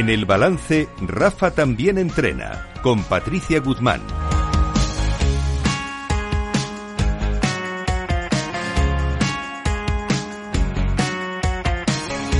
En el balance, Rafa también entrena, con Patricia Guzmán.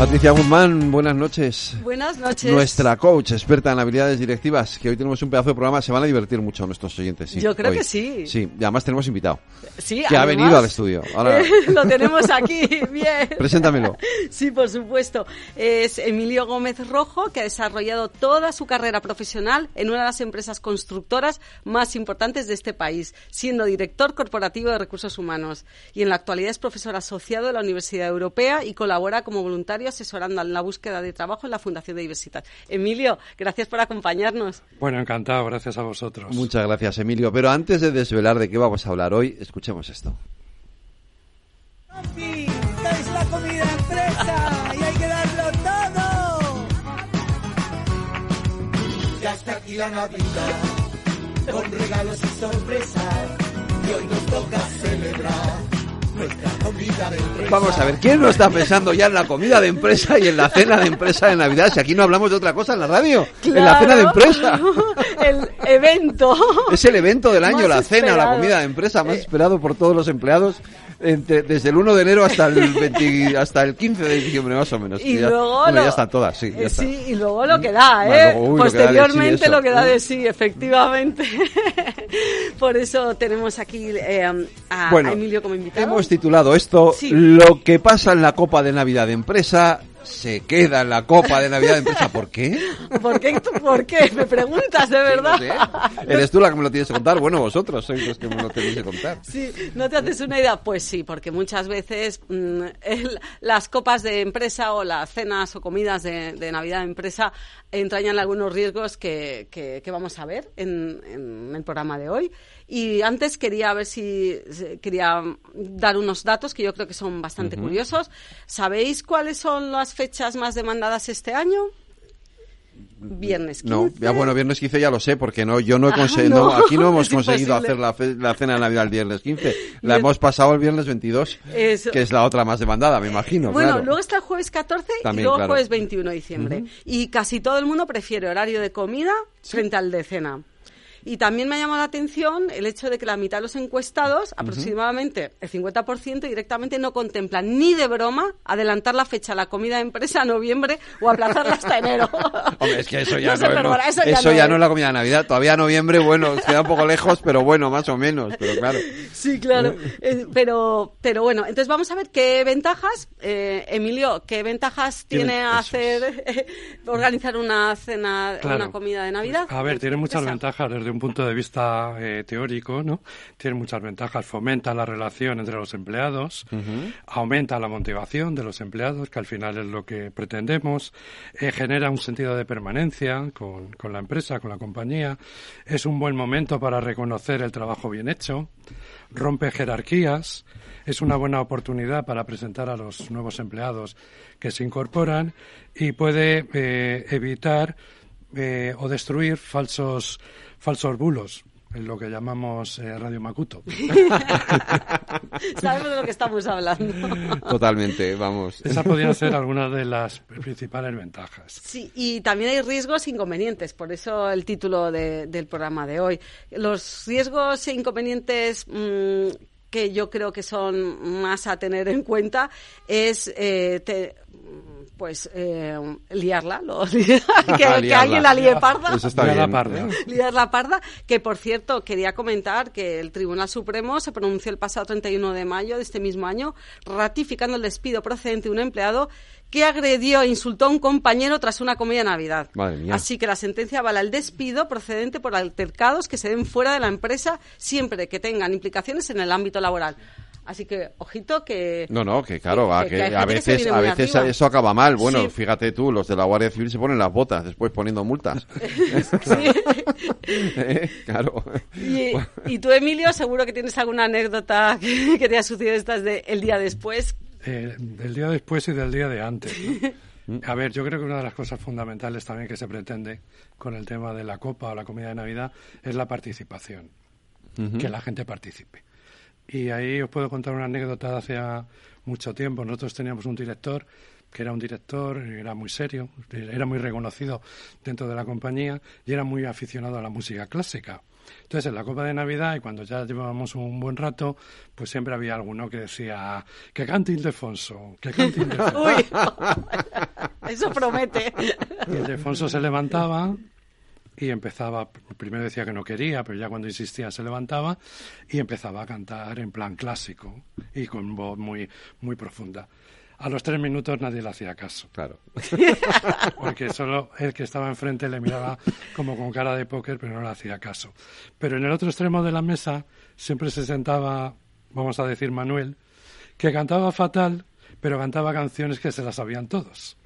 Patricia Guzmán, buenas noches. Buenas noches. Nuestra coach, experta en habilidades directivas, que hoy tenemos un pedazo de programa, se van a divertir mucho nuestros oyentes. Yo creo que sí. Sí, y además tenemos invitado. Sí, que ha venido al estudio. Ahora... lo tenemos aquí, bien. Preséntamelo. Sí, por supuesto. Es Emilio Gómez Rojo, que ha desarrollado toda su carrera profesional en una de las empresas constructoras más importantes de este país, siendo director corporativo de recursos humanos. Y en la actualidad es profesor asociado de la Universidad Europea y colabora como voluntario asesorando en la búsqueda de trabajo en la Fundación de Diversidad. Emilio, gracias por acompañarnos. Bueno, encantado, gracias a vosotros. Muchas gracias, Emilio. Pero antes de desvelar de qué vamos a hablar hoy, escuchemos esto. es la comida empresa y hay que darlo todo. Ya está aquí la Navidad, con regalos y sorpresas, y hoy nos toca celebrar Vamos a ver, ¿quién no está pensando ya en la comida de empresa y en la cena de empresa de Navidad? Si aquí no hablamos de otra cosa en la radio, en la cena de empresa. El evento. Es el evento del año, la cena, la comida de empresa más esperado por todos los empleados desde el 1 de enero hasta el hasta el 15 de diciembre más o menos. Y luego ya están todas, sí. Eh, sí, y luego lo que da, ¿eh? Posteriormente lo que da de sí, efectivamente. Por eso tenemos aquí eh, a, Emilio como invitado. Hemos titulado esto Lo que pasa en la Copa de Navidad de Empresa se queda en la copa de Navidad de empresa. ¿Por qué? ¿Por qué? ¿Por qué? Me preguntas, de verdad. ¿Eres tú la que me lo tienes que contar? Bueno, vosotros sois los que me lo tenéis que contar. Sí, ¿no te haces una idea? Pues sí, porque muchas veces mm, las copas de empresa o las cenas o comidas de, Navidad de empresa entrañan algunos riesgos que, que, vamos a ver en, en el programa de hoy. Y antes quería ver si quería dar unos datos que yo creo que son bastante curiosos. ¿Sabéis cuáles son las fechas más demandadas este año? Viernes 15. No, ya bueno, viernes 15 ya lo sé, porque no, yo no he ah, conseguido, aquí no hemos conseguido hacer la, cena de Navidad el viernes 15. La hemos pasado el viernes 22, que es la otra más demandada, me imagino. Bueno, luego está el jueves 14 y luego el jueves 21 de diciembre. Y casi todo el mundo prefiere horario de comida frente al de cena. Y también me ha llamado la atención el hecho de que la mitad de los encuestados, aproximadamente el 50%, directamente no contemplan ni de broma adelantar la fecha de la comida de empresa a noviembre o aplazarla hasta enero. Hombre, es que eso ya no, eso ya, no, es la comida de Navidad. Todavía noviembre, bueno, queda un poco lejos, pero bueno, más o menos, pero claro. Sí, claro. Eh, pero, pero bueno, entonces vamos a ver qué ventajas, eh, Emilio, qué ventajas tiene hacer, organizar una cena, una comida de Navidad. A ver, tiene muchas ventajas desde un punto de vista eh, teórico, ¿no? Tiene muchas ventajas. Fomenta la relación entre los empleados, aumenta la motivación de los empleados, que al final es lo que pretendemos, eh, genera un sentido de permanencia con, con la empresa, con la compañía. Es un buen momento para reconocer el trabajo bien hecho, rompe jerarquías, es una buena oportunidad para presentar a los nuevos empleados que se incorporan y puede eh, evitar o destruir falsos falsos bulos, en lo que llamamos eh, Radio Macuto. Sabemos de lo que estamos hablando. Totalmente, vamos. Esas podrían ser algunas de las principales ventajas. Sí, y también hay riesgos e inconvenientes, por eso el título del programa de hoy. Los riesgos e inconvenientes mm, que yo creo que son más a tener en cuenta es eh, pues eh, liarla, que, alguien la líe parda. Eso está bien. parda. Liar la parda, que por cierto quería comentar que el Tribunal Supremo se pronunció el pasado 31 de mayo de este mismo año ratificando el despido procedente de un empleado que agredió e insultó a un compañero tras una comida de Navidad. Así que la sentencia avala el despido procedente por altercados que se den fuera de la empresa siempre que tengan implicaciones en el ámbito laboral. Así que, ojito que... No, no, que claro, a, veces, a veces eso acaba mal. Bueno, fíjate tú, los de la Guardia Civil se ponen las botas después poniendo multas. ¿Eh? Claro. Y, tú, Emilio, seguro que tienes alguna anécdota que, te ha sucedido estas de el día después. Eh, del día después y del día de antes. A ver, yo creo que una de las cosas fundamentales también que se pretende con el tema de la copa o la comida de Navidad es la participación. Que la gente participe. Y ahí os puedo contar una anécdota de hace mucho tiempo. Nosotros teníamos un director que era un director, era muy serio, era muy reconocido dentro de la compañía y era muy aficionado a la música clásica. Entonces, en la Copa de Navidad, y cuando ya llevábamos un buen rato, pues siempre había alguno que decía, que cante Ildefonso, que cante Ildefonso. Uy, eso promete. Y Ildefonso se levantaba y empezaba, primero decía que no quería, pero ya cuando insistía se levantaba y empezaba a cantar en plan clásico y con voz muy, muy profunda. A los tres minutos nadie le hacía caso. Claro. Porque solo el que estaba enfrente le miraba como con cara de póker, pero no le hacía caso. Pero en el otro extremo de la mesa siempre se sentaba, vamos a decir, Manuel, que cantaba fatal, pero cantaba canciones que se las sabían todos.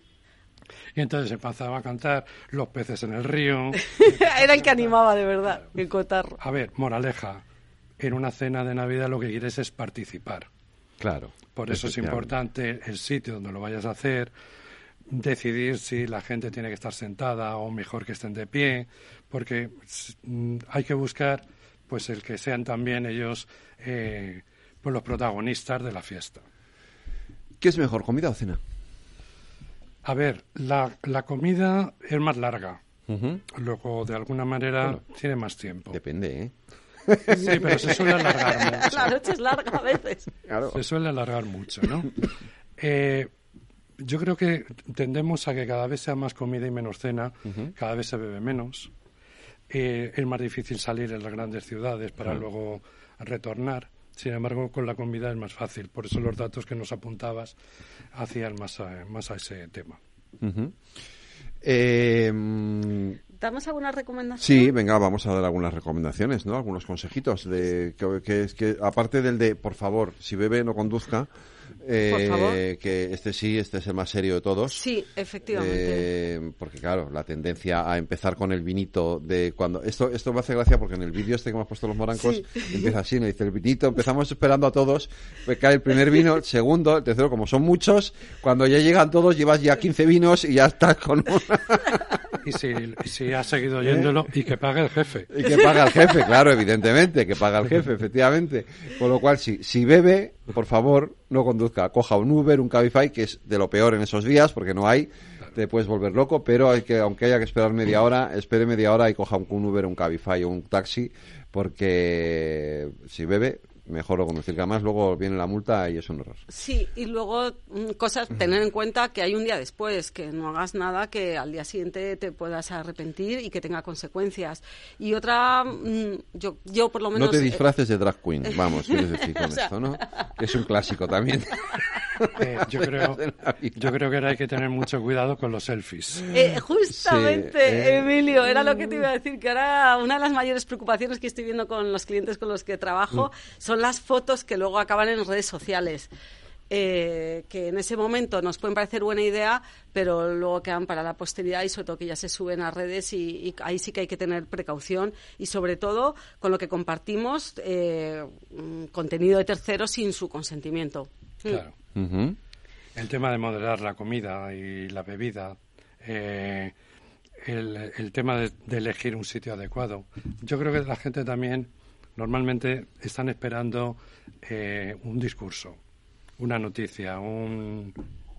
Y entonces empezaba a cantar Los peces en el río. Era el que animaba de verdad, el cotarro. A ver, moraleja, en una cena de Navidad lo que quieres es participar. Claro. Por eso es importante el sitio donde lo vayas a hacer, decidir si la gente tiene que estar sentada o mejor que estén de pie, porque mm, hay que buscar pues el que sean también ellos eh, pues los protagonistas de la fiesta. ¿Qué es mejor, comida o cena? A ver, la, la comida es más larga. Luego, de alguna manera, tiene más tiempo. Depende, ¿eh? Sí, pero se suele alargar mucho. La noche es larga a veces. Se suele alargar mucho, ¿no? Eh, yo creo que tendemos a que cada vez sea más comida y menos cena, cada vez se bebe menos. Eh, es más difícil salir en las grandes ciudades para luego retornar. Sin embargo, con la comida es más fácil. Por eso los datos que nos apuntabas hacían más a, más a ese tema. ¿Damos alguna recomendación? Sí, venga, vamos a dar algunas recomendaciones, ¿no? Algunos consejitos de que, que aparte del de, por favor, si bebe no conduzca, eh, que este sí, este es el más serio de todos. Sí, efectivamente. Eh, porque claro, la tendencia a empezar con el vinito de cuando esto esto me hace gracia porque en el vídeo este que hemos puesto los morancos empieza así, nos dice el vinito, empezamos esperando a todos, pues cae el primer vino, el segundo, el tercero, como son muchos, cuando ya llegan todos llevas ya 15 vinos y ya estás con una... y si, si ha seguido oyéndolo y que pague el jefe. Y que pague el jefe, claro, evidentemente, que paga el jefe, efectivamente. Con lo cual, si, si bebe, por favor, no conduzca. Coja un Uber, un Cabify, que es de lo peor en esos días, porque no hay, te puedes volver loco, pero hay que, aunque haya que esperar media hora, espere media hora y coja un, Uber, un Cabify o un taxi, porque si bebe, mejor lo conducir, que además luego viene la multa y es un error. Sí, y luego mm, cosas, tener en cuenta que hay un día después, que no hagas nada que al día siguiente te puedas arrepentir y que tenga consecuencias. Y otra, mm, yo, yo por lo menos... No te eh, disfraces de drag queen, vamos, quieres decir con esto, ¿no? Que es un clásico también. Eh, yo, creo, yo creo que ahora hay que tener mucho cuidado con los selfies. Eh, justamente, Emilio, era lo que te iba a decir, que ahora una de las mayores preocupaciones que estoy viendo con los clientes con los que trabajo mm. son son las fotos que luego acaban en redes sociales. Eh, que en ese momento nos pueden parecer buena idea, pero luego quedan para la posteridad y sobre todo que ya se suben a redes y, ahí sí que hay que tener precaución y sobre todo con lo que compartimos eh, mm, contenido de terceros sin su consentimiento. Mm. Claro. El tema de moderar la comida y la bebida. Eh, el, tema de elegir un sitio adecuado. Yo creo que la gente también normalmente están esperando eh, un discurso, una noticia, un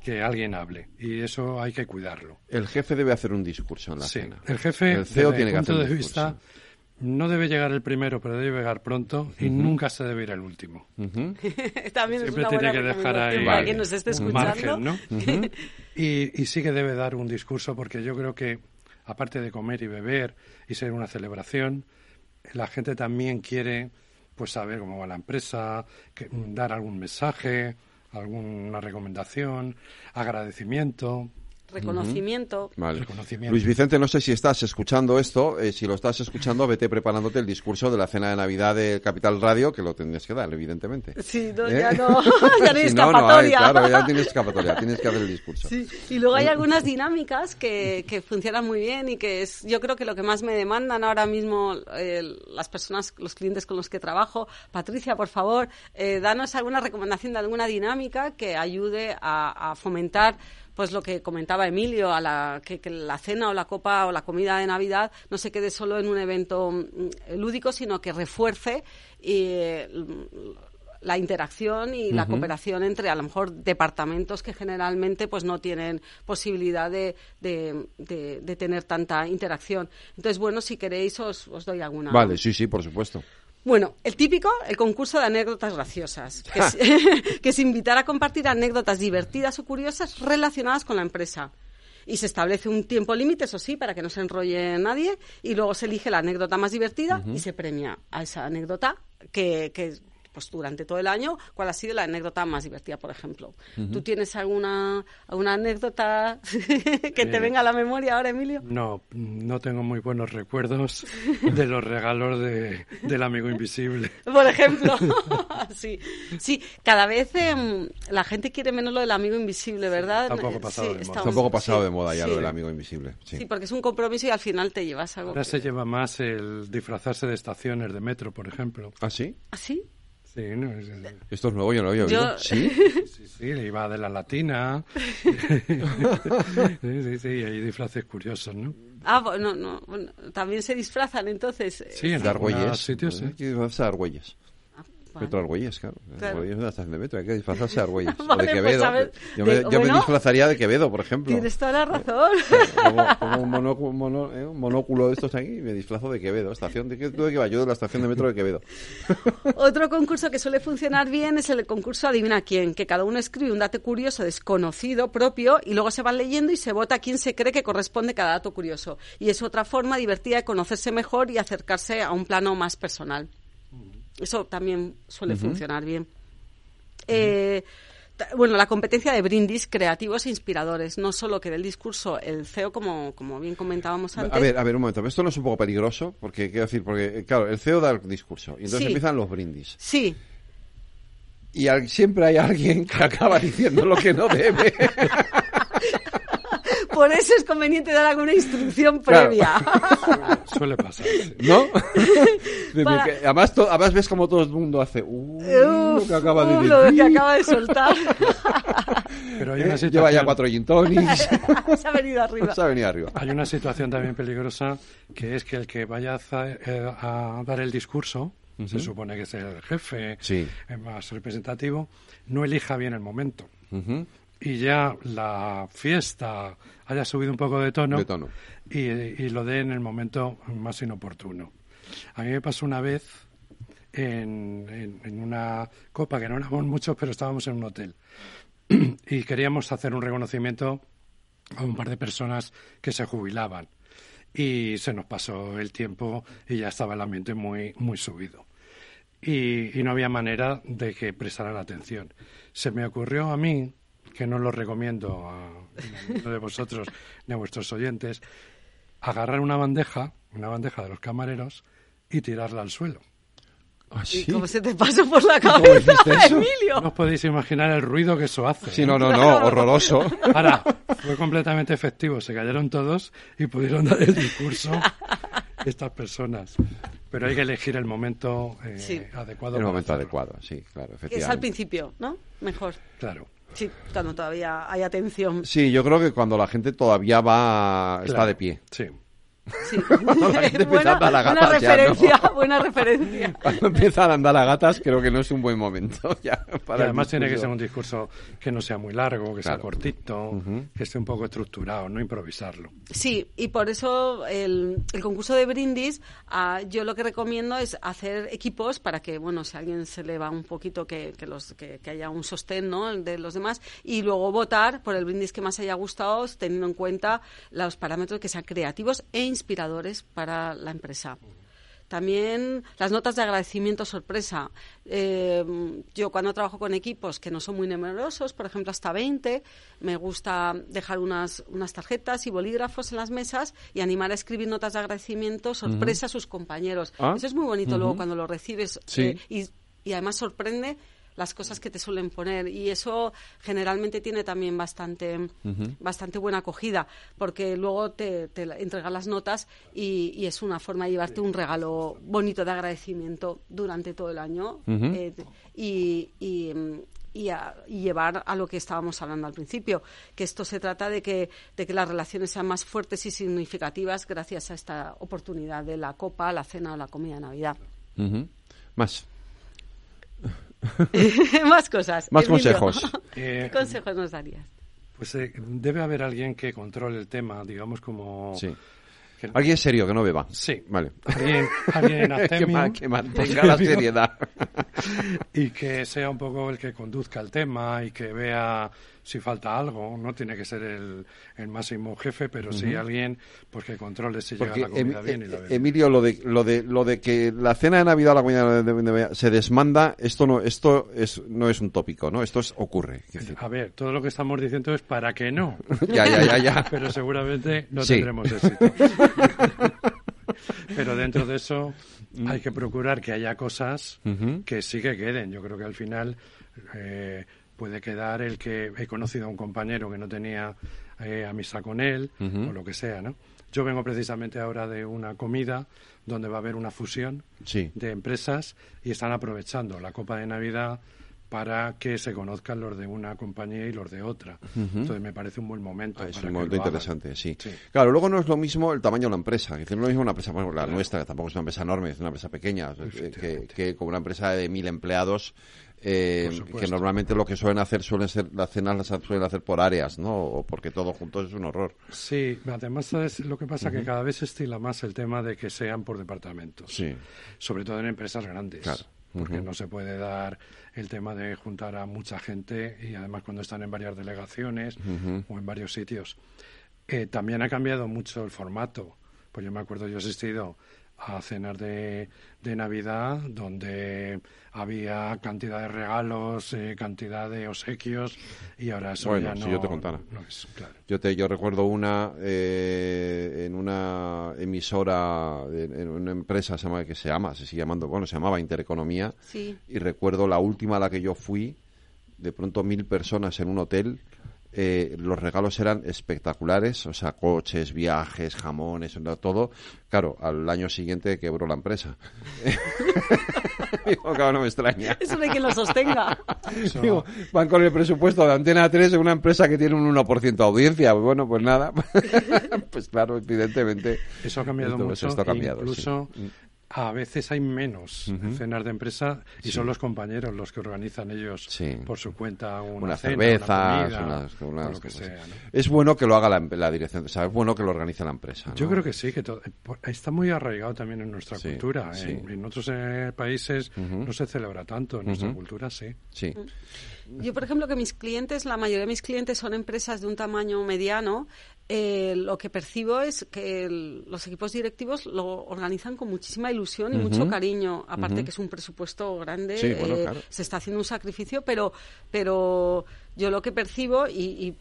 que alguien hable y eso hay que cuidarlo. El jefe debe hacer un discurso en la sí, cena. El jefe, el CEO tiene que hacer de vista, no debe llegar el primero, pero debe llegar pronto y nunca se debe ir el último. También Siempre tiene que dejar ahí nos esté escuchando. margen, ¿no? y, y sí que debe dar un discurso porque yo creo que aparte de comer y beber y ser una celebración, la gente también quiere pues saber cómo va la empresa, dar algún mensaje, alguna recomendación, agradecimiento. Reconocimiento. Luis Vicente, no sé si estás escuchando esto. Eh, si lo estás escuchando, vete preparándote el discurso de la cena de Navidad de Capital Radio, que lo tendrías que dar, evidentemente. Sí, no, ¿Eh? ya no. ya no hay escapatoria. claro, ya tienes escapatoria. Tienes que hacer el discurso. Sí. Y luego hay algunas dinámicas que, que funcionan muy bien y que es, yo creo que lo que más me demandan ahora mismo eh, las personas, los clientes con los que trabajo. Patricia, por favor, danos alguna recomendación de alguna dinámica que ayude a, a fomentar pues lo que comentaba Emilio, a la, que, la cena o la copa o la comida de Navidad no se quede solo en un evento mm, lúdico, sino que refuerce y, la interacción y la cooperación entre a lo mejor departamentos que generalmente pues no tienen posibilidad de, de, de- de tener tanta interacción. Entonces, bueno, si queréis os, os doy alguna. Vale, sí, sí, por supuesto. Bueno, el típico, el concurso de anécdotas graciosas, que es, que es invitar a compartir anécdotas divertidas o curiosas relacionadas con la empresa. Y se establece un tiempo límite, eso sí, para que no se enrolle nadie, y luego se elige la anécdota más divertida y se premia a esa anécdota que, que pues durante todo el año, cuál ha sido la anécdota más divertida, por ejemplo. ¿Tú tienes alguna, alguna anécdota que te Eh, venga a la memoria ahora, Emilio? No, no tengo muy buenos recuerdos de los regalos de, del amigo invisible. Por ejemplo, sí, sí, cada vez em, la gente quiere menos lo del amigo invisible, ¿verdad? está un poco pasado de moda. Está un poco pasado sí, de moda ya sí. lo del amigo invisible. Sí. Sí, porque es un compromiso y al final te llevas algo. Ahora se lleva más el disfrazarse de estaciones de metro, por ejemplo. ¿Ah, sí? ¿Ah, sí? Sí, ¿no? Es- es- Esto es nuevo, yo no lo había Yo- oído. ¿Sí? sí, sí, iba de la latina. sí, sí, sí, hay disfraces curiosos, ¿no? Ah, bueno, no, bueno, también se disfrazan entonces. eh, Sí, en Argüelles. sitios, sí. Hay que disfrazarse de Argüelles. vale. Metro Argüelles, claro. Claro. Argüelles es una estación de metro, hay que disfrazarse de Argüelles. o Vale, de pues, Quevedo. a ver, yo me, de- yo me bueno. disfrazaría de Quevedo, por ejemplo. Tienes toda la razón. Como, como un, monóculo, mono- eh, un monóculo de estos aquí, me disfrazo de Quevedo. Estación de, ¿qué- ¿tú de qué vas? Yo de la estación de metro de Quevedo. Otro concurso que suele funcionar bien es el concurso Adivina quién, que cada uno escribe un dato curioso desconocido propio y luego se van leyendo y se vota quién se cree que corresponde cada dato curioso. Y es otra forma divertida de conocerse mejor y acercarse a un plano más personal. Eso también suele funcionar bien. Eh, bueno, la competencia de brindis creativos e inspiradores. No solo que del discurso el CEO, como, como bien comentábamos antes. A ver, a ver, un momento. Esto no es un poco peligroso, porque quiero decir, porque, claro, el CEO da el discurso y entonces Sí. empiezan los brindis. Sí, Y al- siempre hay alguien que acaba diciendo lo que no debe. por eso es conveniente dar alguna instrucción Claro. previa. Suele pasar. ¿No? De- Para- además, to- además ves como todo el mundo hace uh, lo que acaba de uf, decir. lo que acaba de soltar. Pero hay Eh, una Lleva ya situación, cuatro gin tonics. Se ha venido arriba. Se ha venido arriba. hay una situación también peligrosa que es que el que vaya a, eh, a dar el discurso, se supone que es el jefe Sí. eh, más representativo, no elija bien el momento. Ujú. Y ya la fiesta haya subido un poco de tono, De tono. Y, y lo dé en el momento más inoportuno. A mí me pasó una vez en, en- en una copa que no éramos muchos, pero estábamos en un hotel y queríamos hacer un reconocimiento a un par de personas que se jubilaban y se nos pasó el tiempo y ya estaba el ambiente muy muy subido y, y no había manera de que prestaran atención. Se me ocurrió a mí, que no lo recomiendo a ninguno de vosotros ni a vuestros oyentes, agarrar una bandeja, una bandeja de los camareros y tirarla al suelo. ¿Ah, ¿Y sí? cómo se te pasó por la ¿Cómo cabeza? Emilio? No os podéis imaginar el ruido que eso hace. Sí, ¿eh? no, no, no, horroroso. Ahora, fue completamente efectivo. Se cayeron todos y pudieron dar el discurso estas personas. Pero hay que elegir el momento eh, Sí. adecuado. El momento hacerlo. adecuado, sí, claro, Que es al efectivamente. principio, ¿no? Mejor. Claro. Sí, cuando todavía hay atención. Sí, yo creo que cuando la gente todavía va, está de pie. Sí. Sí. la gente empieza a buena, dar la buena ya, ¿no? referencia, buena referencia. Cuando empiezan a andar a gatas, creo que no es un buen momento ya para y además tiene que ser un discurso que no sea muy largo, que sea Claro. cortito, que esté un poco estructurado, no improvisarlo. Sí, y por eso el, el concurso de brindis, ah, yo lo que recomiendo es hacer equipos para que, bueno, si a alguien se le va un poquito, que, que, los, que, que haya un sostén ¿no? de los demás, y luego votar por el brindis que más haya gustado, teniendo en cuenta los parámetros que sean creativos e inspiradores para la empresa. También las notas de agradecimiento sorpresa. Eh, yo cuando trabajo con equipos que no son muy numerosos, por ejemplo hasta 20, me gusta dejar unas, unas tarjetas y bolígrafos en las mesas y animar a escribir notas de agradecimiento sorpresa a sus compañeros. Ah. Eso es muy bonito luego cuando lo recibes Sí. eh, y, y además sorprende las cosas que te suelen poner y eso generalmente tiene también bastante bastante buena acogida porque luego te, te entregan las notas y, y es una forma de llevarte un regalo bonito de agradecimiento durante todo el año eh, y, y, y a- y llevar a lo que estábamos hablando al principio, que esto se trata de que, de que las relaciones sean más fuertes y significativas gracias a esta oportunidad de la copa, la cena o la comida de Navidad. Más. Más cosas. Más consejos. Eh, ¿Qué consejos nos darías? Pues eh, debe haber alguien que controle el tema, digamos como... Sí. que- Alguien serio, que no beba. Sí. Vale. Alguien, alguien que, ma- que mantenga la seriedad. y que sea un poco el que conduzca el tema y que vea si falta algo. No tiene que ser el, el máximo jefe, pero sí alguien pues que controle si Porque llega la comida Em- bien y la bebida. Emilio, lo de, lo de lo de que la cena de Navidad la comida de Navidad se desmanda, esto no esto es no es un tópico, ¿no? Esto es ocurre. A ver, todo lo que estamos diciendo es para que no. ya, ya, ya, ya. pero seguramente no Sí. tendremos éxito. pero dentro de eso hay que procurar que haya cosas que sí que queden. Yo creo que al final eh, puede quedar el que he conocido a un compañero que no tenía eh, amistad con él o lo que sea, ¿no? Yo vengo precisamente ahora de una comida donde va a haber una fusión Sí. de empresas y están aprovechando la Copa de Navidad para que se conozcan los de una compañía y los de otra. Entonces me parece un buen momento. Ah, es para un momento interesante, sí. Sí. Claro, luego no es lo mismo el tamaño de la empresa. Es decir, no es lo mismo una empresa, bueno, la nuestra, que tampoco es una empresa enorme, es una empresa pequeña, eh, que, que como una empresa de mil empleados, eh, que normalmente lo que suelen hacer suelen ser, las cenas las suelen hacer por áreas, ¿no? O porque todo junto es un horror. Sí, además ¿sabes? lo que pasa que cada vez se estila más el tema de que sean por departamentos. Sí. Sobre todo en empresas grandes. Claro. Porque no se puede dar el tema de juntar a mucha gente y además cuando están en varias delegaciones o en varios sitios. Eh, también ha cambiado mucho el formato. Pues yo me acuerdo, yo he asistido a cenas de, de Navidad donde había cantidad de regalos, eh, cantidad de obsequios y ahora eso Bueno, ya si no, yo te contara. no es, claro. Yo te yo recuerdo una eh, en una emisora en, en una empresa se llama que se llama se sigue llamando bueno se llamaba Intereconomía Sí. y recuerdo la última a la que yo fui de pronto mil personas en un hotel eh, los regalos eran espectaculares, o sea, coches, viajes, jamones, todo. Claro, al año siguiente quebró la empresa. Digo, claro, no me extraña. Eso de que lo sostenga. Digo, van con el presupuesto de Antena 3 en una empresa que tiene un 1% de audiencia. Bueno, pues nada. pues claro, evidentemente. Eso ha cambiado mucho. esto ha cambiado, incluso sí. A veces hay menos cenas de empresa y Sí. son los compañeros los que organizan ellos Sí. por su cuenta una Unas cena, cervezas, una comida, unas- o unas lo que cosas. sea. ¿no? Es bueno que lo haga la, la dirección, o sea, es bueno que lo organice la empresa. ¿no? Yo creo que sí, que está muy arraigado también en nuestra Sí, cultura. sí. En, en otros eh, países no se celebra tanto, en nuestra cultura sí. Sí. Yo, por ejemplo, que mis clientes, la mayoría de mis clientes son empresas de un tamaño mediano, eh, lo que percibo es que el- los equipos directivos lo organizan con muchísima ilusión y mucho cariño. Aparte que es un presupuesto grande, Sí, bueno, eh, claro. se está haciendo un sacrificio, pero, pero yo lo que percibo, y,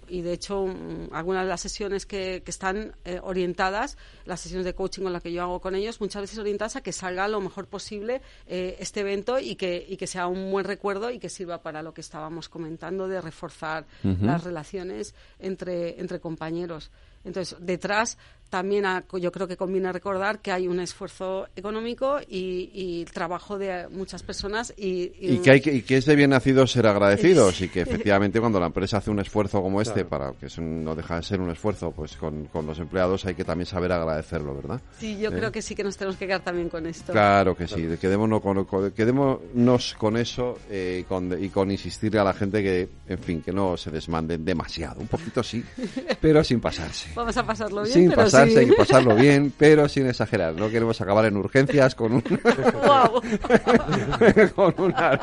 y- y de hecho algunas de las sesiones que, que están eh, orientadas, las sesiones de coaching con las que yo hago con ellos, muchas veces orientadas a que salga lo mejor posible eh, este evento y que, y que sea un buen recuerdo y que sirva para lo que estábamos comentando de reforzar las relaciones entre, entre compañeros. Entonces, detrás también ha- yo creo que conviene recordar que hay un esfuerzo económico y, y trabajo de muchas personas y, Y que, hay que, y que es de bien nacido ser agradecidos y que efectivamente cuando la empresa hace un esfuerzo como este, para que es un- no deja de ser un esfuerzo pues con, con los empleados, hay que también saber agradecerlo, ¿verdad? Sí, yo ¿Eh? creo que sí que nos tenemos que quedar también con esto. Claro que sí, quedémonos con, con- quedémonos con eso eh, y, con, y con insistirle a la gente que, en fin, que no se desmanden demasiado, un poquito sí, pero sin pasarse. Vamos a pasarlo bien, Sin pero pasarse, sí. hay que pasarlo bien, pero sin exagerar. No queremos acabar en urgencias con un, con, una-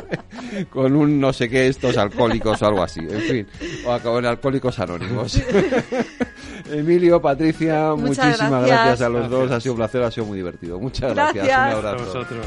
con un no sé qué, estos alcohólicos o algo así. En fin, o acabar en alcohólicos anónimos. Emilio, Patricia, Muchas muchísimas gracias. gracias a los dos. Ha sido un placer, ha sido muy divertido. Muchas gracias. Gracias. Un A abrazo. vosotros.